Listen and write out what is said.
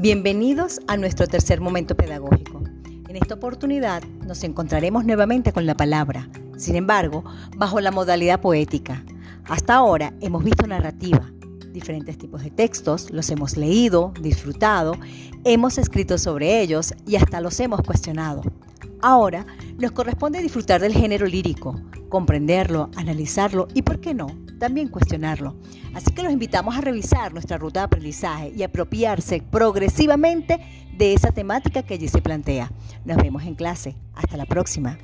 Bienvenidos a nuestro tercer momento pedagógico. En esta oportunidad nos encontraremos nuevamente con la palabra, sin embargo, bajo la modalidad poética. Hasta ahora hemos visto narrativa, diferentes tipos de textos, los hemos leído, disfrutado, hemos escrito sobre ellos y hasta los hemos cuestionado. Ahora nos corresponde disfrutar del género lírico, comprenderlo, analizarlo y, ¿por qué no?, también cuestionarlo. Así que los invitamos a revisar nuestra ruta de aprendizaje y apropiarse progresivamente de esa temática que allí se plantea. Nos vemos en clase. Hasta la próxima.